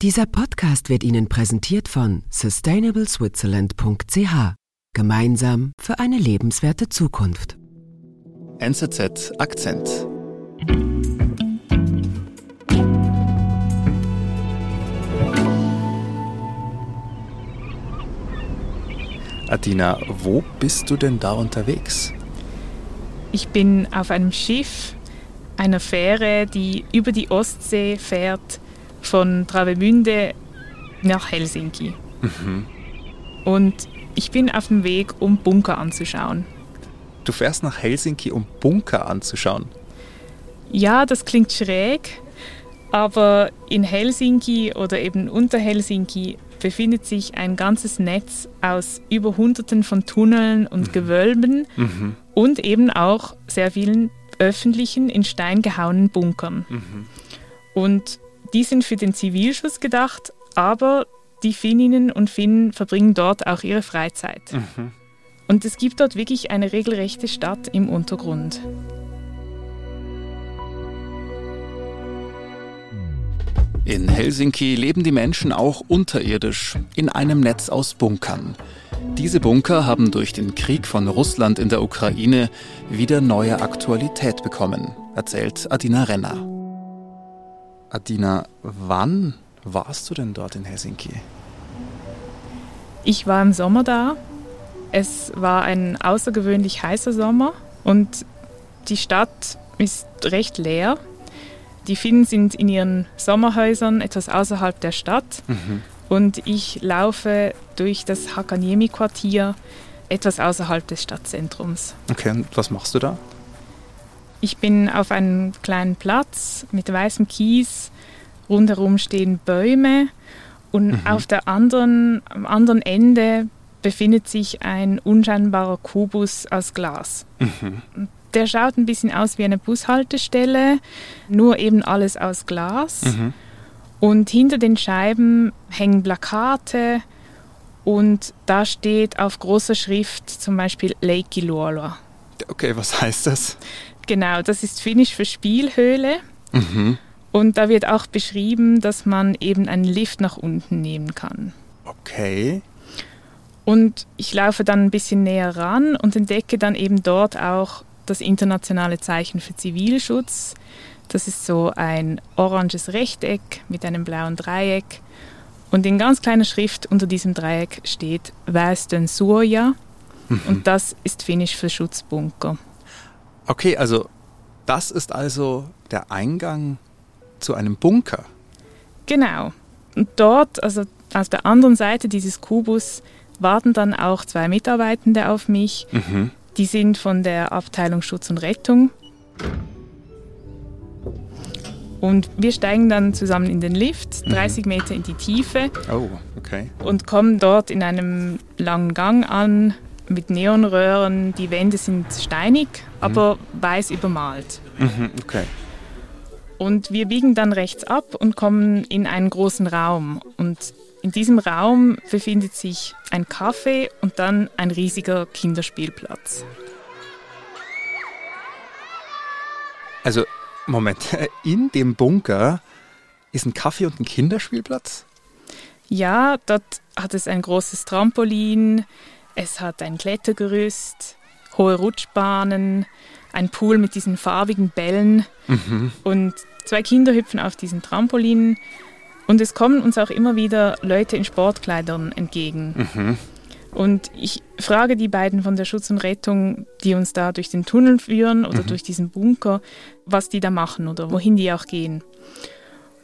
Dieser Podcast wird Ihnen präsentiert von sustainableswitzerland.ch. Gemeinsam für eine lebenswerte Zukunft. NZZ Akzent. Adina, wo bist du denn da unterwegs? Ich bin auf einem Schiff, einer Fähre, die über die Ostsee fährt von Travemünde nach Helsinki. Mhm. Und ich bin auf dem Weg, um Bunker anzuschauen. Du fährst nach Helsinki, um Bunker anzuschauen? Ja, das klingt schräg, aber in Helsinki oder eben unter Helsinki befindet sich ein ganzes Netz aus über Hunderten von Tunneln und mhm. Gewölben mhm. und eben auch sehr vielen öffentlichen, in Stein gehauenen Bunkern. Mhm. Und die sind für den Zivilschutz gedacht, aber die Finninnen und Finnen verbringen dort auch ihre Freizeit. Mhm. Und es gibt dort wirklich eine regelrechte Stadt im Untergrund. In Helsinki leben die Menschen auch unterirdisch, in einem Netz aus Bunkern. Diese Bunker haben durch den Krieg von Russland in der Ukraine wieder neue Aktualität bekommen, erzählt Adina Renner. Adina, wann warst du denn dort in Helsinki? Ich war im Sommer da. Es war ein außergewöhnlich heißer Sommer und die Stadt ist recht leer. Die Finnen sind in ihren Sommerhäusern etwas außerhalb der Stadt mhm. und ich laufe durch das Hakaniemi-Quartier etwas außerhalb des Stadtzentrums. Okay, und was machst du da? Ich bin auf einem kleinen Platz mit weißem Kies. Rundherum stehen Bäume und mhm. auf der anderen, am anderen Ende befindet sich ein unscheinbarer Kubus aus Glas. Mhm. Der schaut ein bisschen aus wie eine Bushaltestelle, nur eben alles aus Glas. Mhm. Und hinter den Scheiben hängen Plakate und da steht auf großer Schrift zum Beispiel Lake Luola. Okay, was heißt das? Genau, das ist Finnisch für Spielhöhle. Mhm. Und da wird auch beschrieben, dass man eben einen Lift nach unten nehmen kann. Okay. Und ich laufe dann ein bisschen näher ran und entdecke dann eben dort auch das internationale Zeichen für Zivilschutz. Das ist so ein oranges Rechteck mit einem blauen Dreieck. Und in ganz kleiner Schrift unter diesem Dreieck steht Väestön suoja. Mhm. Und das ist finnisch für Schutzbunker. Okay, also das ist also der Eingang zu einem Bunker. Genau. Und dort, also auf der anderen Seite dieses Kubus, warten dann auch zwei Mitarbeitende auf mich. Mhm. Die sind von der Abteilung Schutz und Rettung. Und wir steigen dann zusammen in den Lift, 30 mhm. Meter in die Tiefe. Oh, okay. Und kommen dort in einem langen Gang an, mit Neonröhren. Die Wände sind steinig, aber mhm. weiß übermalt. Mhm, okay. Und wir biegen dann rechts ab und kommen in einen großen Raum. Und in diesem Raum befindet sich ein Café und dann ein riesiger Kinderspielplatz. Also, Moment, in dem Bunker ist ein Kaffee und ein Kinderspielplatz? Ja, dort hat es ein großes Trampolin, es hat ein Klettergerüst, hohe Rutschbahnen, ein Pool mit diesen farbigen Bällen mhm. und zwei Kinder hüpfen auf diesen Trampolinen. Und es kommen uns auch immer wieder Leute in Sportkleidern entgegen. Mhm. Und ich frage die beiden von der Schutz und Rettung, die uns da durch den Tunnel führen oder mhm. durch diesen Bunker, was die da machen oder wohin die auch gehen.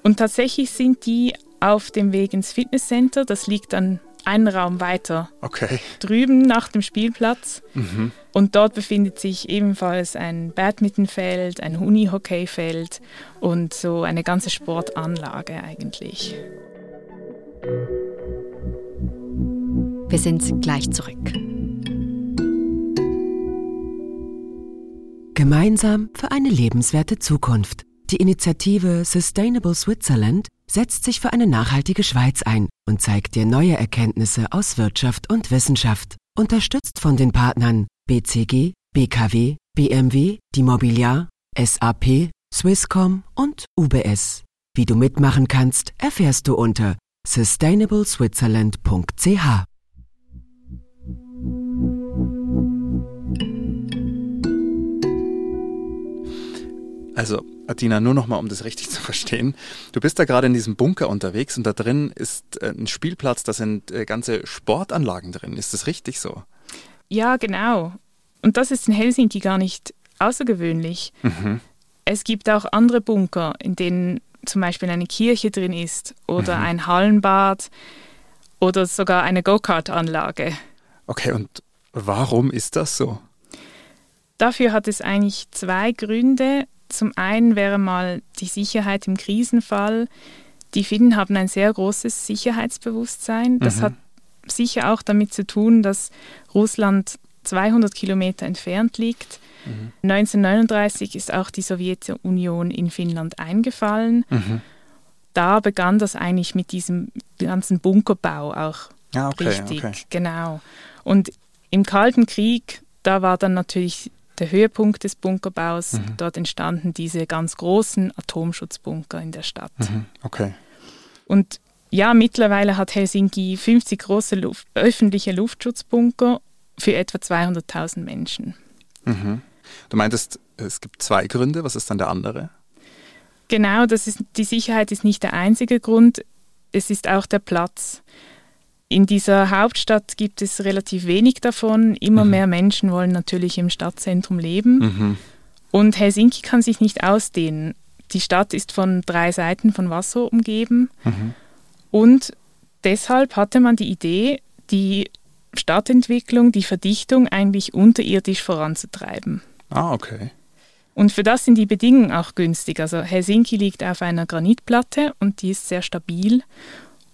Und tatsächlich sind die auf dem Weg ins Fitnesscenter. Das liegt dann einen Raum weiter okay. drüben nach dem Spielplatz. Mhm. Und dort befindet sich ebenfalls ein Badmintonfeld, ein Unihockeyfeld und so eine ganze Sportanlage eigentlich. Wir sind gleich zurück. Gemeinsam für eine lebenswerte Zukunft. Die Initiative Sustainable Switzerland setzt sich für eine nachhaltige Schweiz ein und zeigt dir neue Erkenntnisse aus Wirtschaft und Wissenschaft. Unterstützt von den Partnern BCG, BKW, BMW, die Mobiliar, SAP, Swisscom und UBS. Wie du mitmachen kannst, erfährst du unter sustainableswitzerland.ch. Also, Adina, nur noch mal, um das richtig zu verstehen. Du bist da gerade in diesem Bunker unterwegs und da drin ist äh, ein Spielplatz, da sind äh, ganze Sportanlagen drin. Ist das richtig so? Ja, genau. Und das ist in Helsinki gar nicht außergewöhnlich. Mhm. Es gibt auch andere Bunker, in denen zum Beispiel eine Kirche drin ist oder mhm. ein Hallenbad oder sogar eine Go-Kart-Anlage. Okay, und warum ist das so? Dafür hat es eigentlich zwei Gründe. Zum einen wäre mal die Sicherheit im Krisenfall. Die Finnen haben ein sehr großes Sicherheitsbewusstsein. Das mhm. hat sicher auch damit zu tun, dass Russland 200 Kilometer entfernt liegt. Mhm. 1939 ist auch die Sowjetunion in Finnland eingefallen. Mhm. Da begann das eigentlich mit diesem ganzen Bunkerbau auch ah, okay, richtig. Okay. Genau. Und im Kalten Krieg, da war dann natürlich der Höhepunkt des Bunkerbaus. Mhm. Dort entstanden diese ganz großen Atomschutzbunker in der Stadt. Mhm. Okay. Und ja, mittlerweile hat Helsinki 50 große Luft öffentliche Luftschutzbunker für etwa 200.000 Menschen. Mhm. Du meintest, es gibt zwei Gründe. Was ist dann der andere? Genau, das ist, die Sicherheit ist nicht der einzige Grund. Es ist auch der Platz. In dieser Hauptstadt gibt es relativ wenig davon. Immer mhm. mehr Menschen wollen natürlich im Stadtzentrum leben. Mhm. Und Helsinki kann sich nicht ausdehnen. Die Stadt ist von drei Seiten von Wasser umgeben. Mhm. Und deshalb hatte man die Idee, die Stadtentwicklung, die Verdichtung eigentlich unterirdisch voranzutreiben. Ah, okay. Und für das sind die Bedingungen auch günstig. Also Helsinki liegt auf einer Granitplatte und die ist sehr stabil.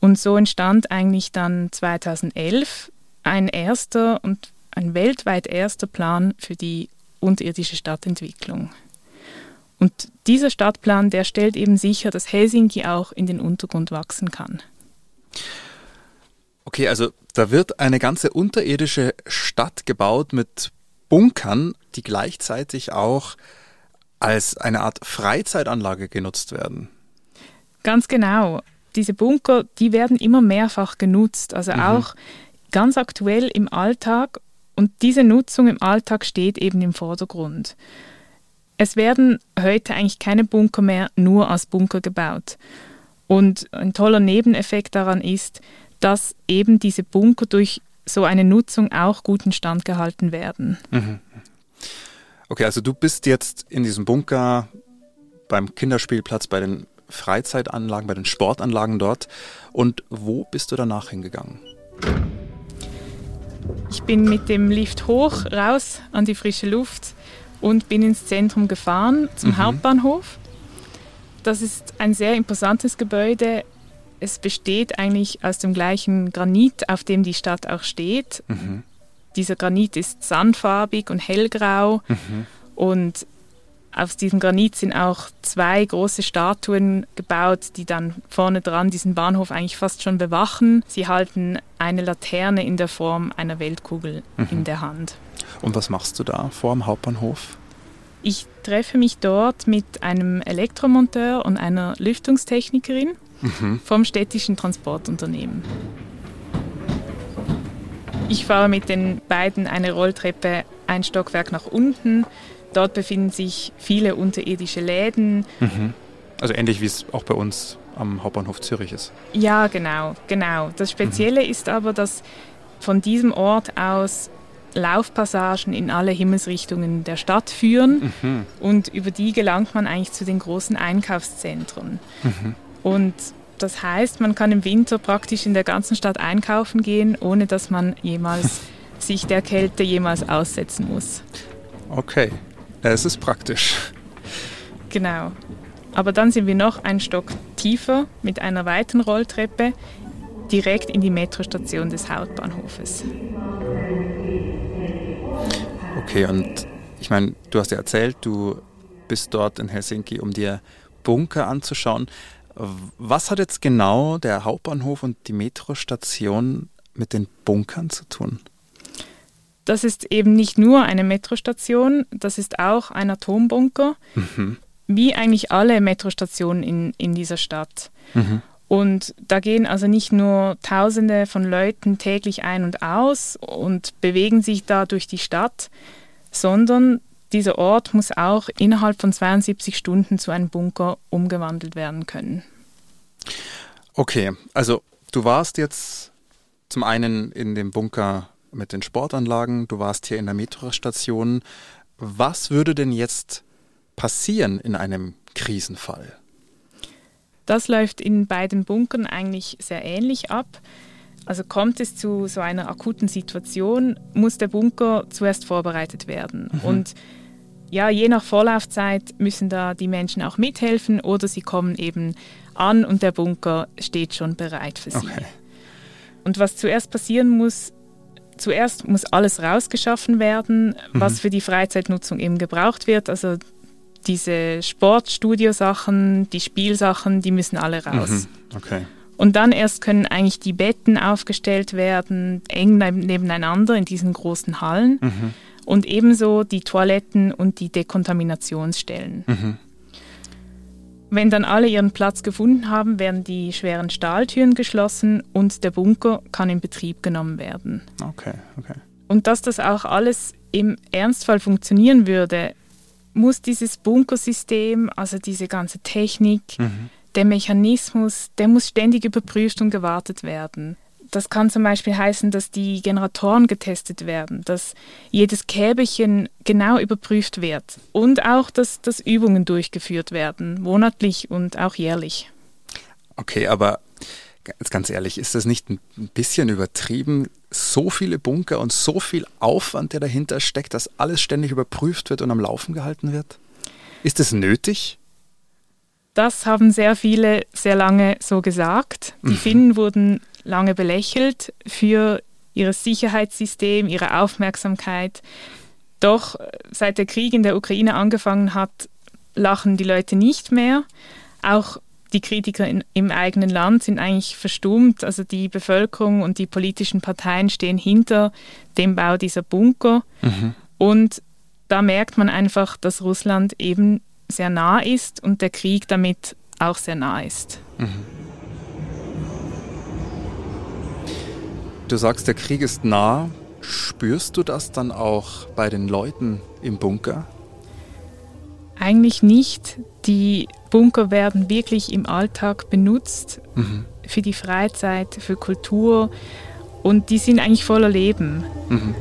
Und so entstand eigentlich dann 2011 ein erster und ein weltweit erster Plan für die unterirdische Stadtentwicklung. Und dieser Stadtplan, der stellt eben sicher, dass Helsinki auch in den Untergrund wachsen kann. Okay, also da wird eine ganze unterirdische Stadt gebaut mit Bunkern, die gleichzeitig auch als eine Art Freizeitanlage genutzt werden. Ganz genau diese Bunker, die werden immer mehrfach genutzt, also mhm. auch ganz aktuell im Alltag. Und diese Nutzung im Alltag steht eben im Vordergrund. Es werden heute eigentlich keine Bunker mehr nur als Bunker gebaut. Und ein toller Nebeneffekt daran ist, dass eben diese Bunker durch so eine Nutzung auch gut instand gehalten werden. Mhm. Okay, also du bist jetzt in diesem Bunker beim Kinderspielplatz bei den Freizeitanlagen, bei den Sportanlagen dort. Und wo bist du danach hingegangen? Ich bin mit dem Lift hoch, raus an die frische Luft und bin ins Zentrum gefahren, zum mhm. Hauptbahnhof. Das ist ein sehr imposantes Gebäude. Es besteht eigentlich aus dem gleichen Granit, auf dem die Stadt auch steht. Mhm. Dieser Granit ist sandfarbig und hellgrau mhm. und aus diesem Granit sind auch zwei große Statuen gebaut, die dann vorne dran diesen Bahnhof eigentlich fast schon bewachen. Sie halten eine Laterne in der Form einer Weltkugel mhm. in der Hand. Und was machst du da vor dem Hauptbahnhof? Ich treffe mich dort mit einem Elektromonteur und einer Lüftungstechnikerin mhm. vom städtischen Transportunternehmen. Ich fahre mit den beiden eine Rolltreppe ein Stockwerk nach unten Dort befinden sich viele unterirdische Läden. Mhm. Also ähnlich wie es auch bei uns am Hauptbahnhof Zürich ist. Ja, genau, genau. Das Spezielle mhm. ist aber, dass von diesem Ort aus Laufpassagen in alle Himmelsrichtungen der Stadt führen mhm. und über die gelangt man eigentlich zu den großen Einkaufszentren. Mhm. Und das heißt, man kann im Winter praktisch in der ganzen Stadt einkaufen gehen, ohne dass man jemals sich der Kälte jemals aussetzen muss. Okay. Es ist praktisch. Genau. Aber dann sind wir noch einen Stock tiefer mit einer weiten Rolltreppe direkt in die Metrostation des Hauptbahnhofes. Okay, und ich meine, du hast ja erzählt, du bist dort in Helsinki, um dir Bunker anzuschauen. Was hat jetzt genau der Hauptbahnhof und die Metrostation mit den Bunkern zu tun? Das ist eben nicht nur eine Metrostation, das ist auch ein Atombunker. Mhm. wie eigentlich alle Metrostationen in, in dieser Stadt. Mhm. Und da gehen also nicht nur Tausende von Leuten täglich ein und aus und bewegen sich da durch die Stadt, sondern dieser Ort muss auch innerhalb von 72 Stunden zu einem Bunker umgewandelt werden können. Okay, also du warst jetzt zum einen in dem Bunker mit den Sportanlagen, du warst hier in der Metrostation. Was würde denn jetzt passieren in einem Krisenfall? Das läuft in beiden Bunkern eigentlich sehr ähnlich ab. Also kommt es zu so einer akuten Situation, muss der Bunker zuerst vorbereitet werden. Mhm. Und ja, je nach Vorlaufzeit müssen da die Menschen auch mithelfen oder sie kommen eben an und der Bunker steht schon bereit für sie. Okay. Und was zuerst passieren muss, zuerst muss alles rausgeschaffen werden, was mhm. für die Freizeitnutzung eben gebraucht wird. Also diese Sportstudio-Sachen, die Spielsachen, die müssen alle raus. Mhm. Okay. Und dann erst können eigentlich die Betten aufgestellt werden, eng nebeneinander in diesen großen Hallen. Mhm. Und ebenso die Toiletten und die Dekontaminationsstellen. Wenn dann alle ihren Platz gefunden haben, werden die schweren Stahltüren geschlossen und der Bunker kann in Betrieb genommen werden. Okay, okay. Und dass das auch alles im Ernstfall funktionieren würde, muss dieses Bunkersystem, also diese ganze Technik, mhm der Mechanismus, der muss ständig überprüft und gewartet werden. Das kann zum Beispiel heißen, dass die Generatoren getestet werden, dass jedes Käbelchen genau überprüft wird und auch, dass, dass Übungen durchgeführt werden, monatlich und auch jährlich. Okay, aber ganz, ehrlich, ist das nicht ein bisschen übertrieben? So viele Bunker und so viel Aufwand, der dahinter steckt, dass alles ständig überprüft wird und am Laufen gehalten wird? Ist es nötig? Das haben sehr viele sehr lange so gesagt. Die mhm. Finnen wurden lange belächelt für ihr Sicherheitssystem, ihre Aufmerksamkeit. Doch äh, seit der Krieg in der Ukraine angefangen hat, lachen die Leute nicht mehr. Auch die Kritiker in, im eigenen Land sind eigentlich verstummt. Also die Bevölkerung und die politischen Parteien stehen hinter dem Bau dieser Bunker. Mhm. Und da merkt man einfach, dass Russland eben sehr nah ist und der Krieg damit auch sehr nah ist. Mhm. Du sagst, der Krieg ist nah. Spürst du das dann auch bei den Leuten im Bunker? Eigentlich nicht. Die Bunker werden wirklich im Alltag benutzt mhm. für die Freizeit, für Kultur und die sind eigentlich voller Leben. Mhm.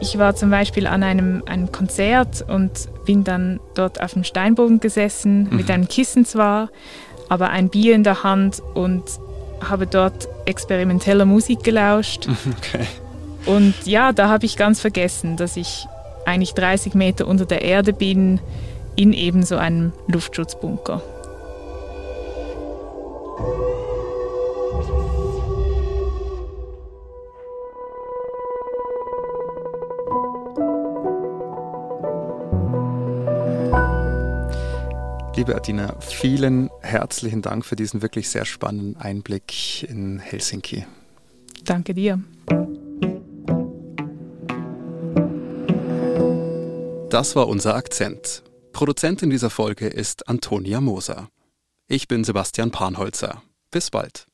Ich war zum Beispiel an einem, einem Konzert und bin dann dort auf dem Steinbogen gesessen, mhm. mit einem Kissen zwar, aber ein Bier in der Hand und habe dort experimenteller Musik gelauscht. Okay. Und ja, da habe ich ganz vergessen, dass ich eigentlich 30 Meter unter der Erde bin, in eben so einem Luftschutzbunker. Liebe Adina, vielen herzlichen Dank für diesen wirklich sehr spannenden Einblick in Helsinki. Danke dir. Das war unser Akzent. Produzentin dieser Folge ist Antonia Moser. Ich bin Sebastian Panholzer. Bis bald.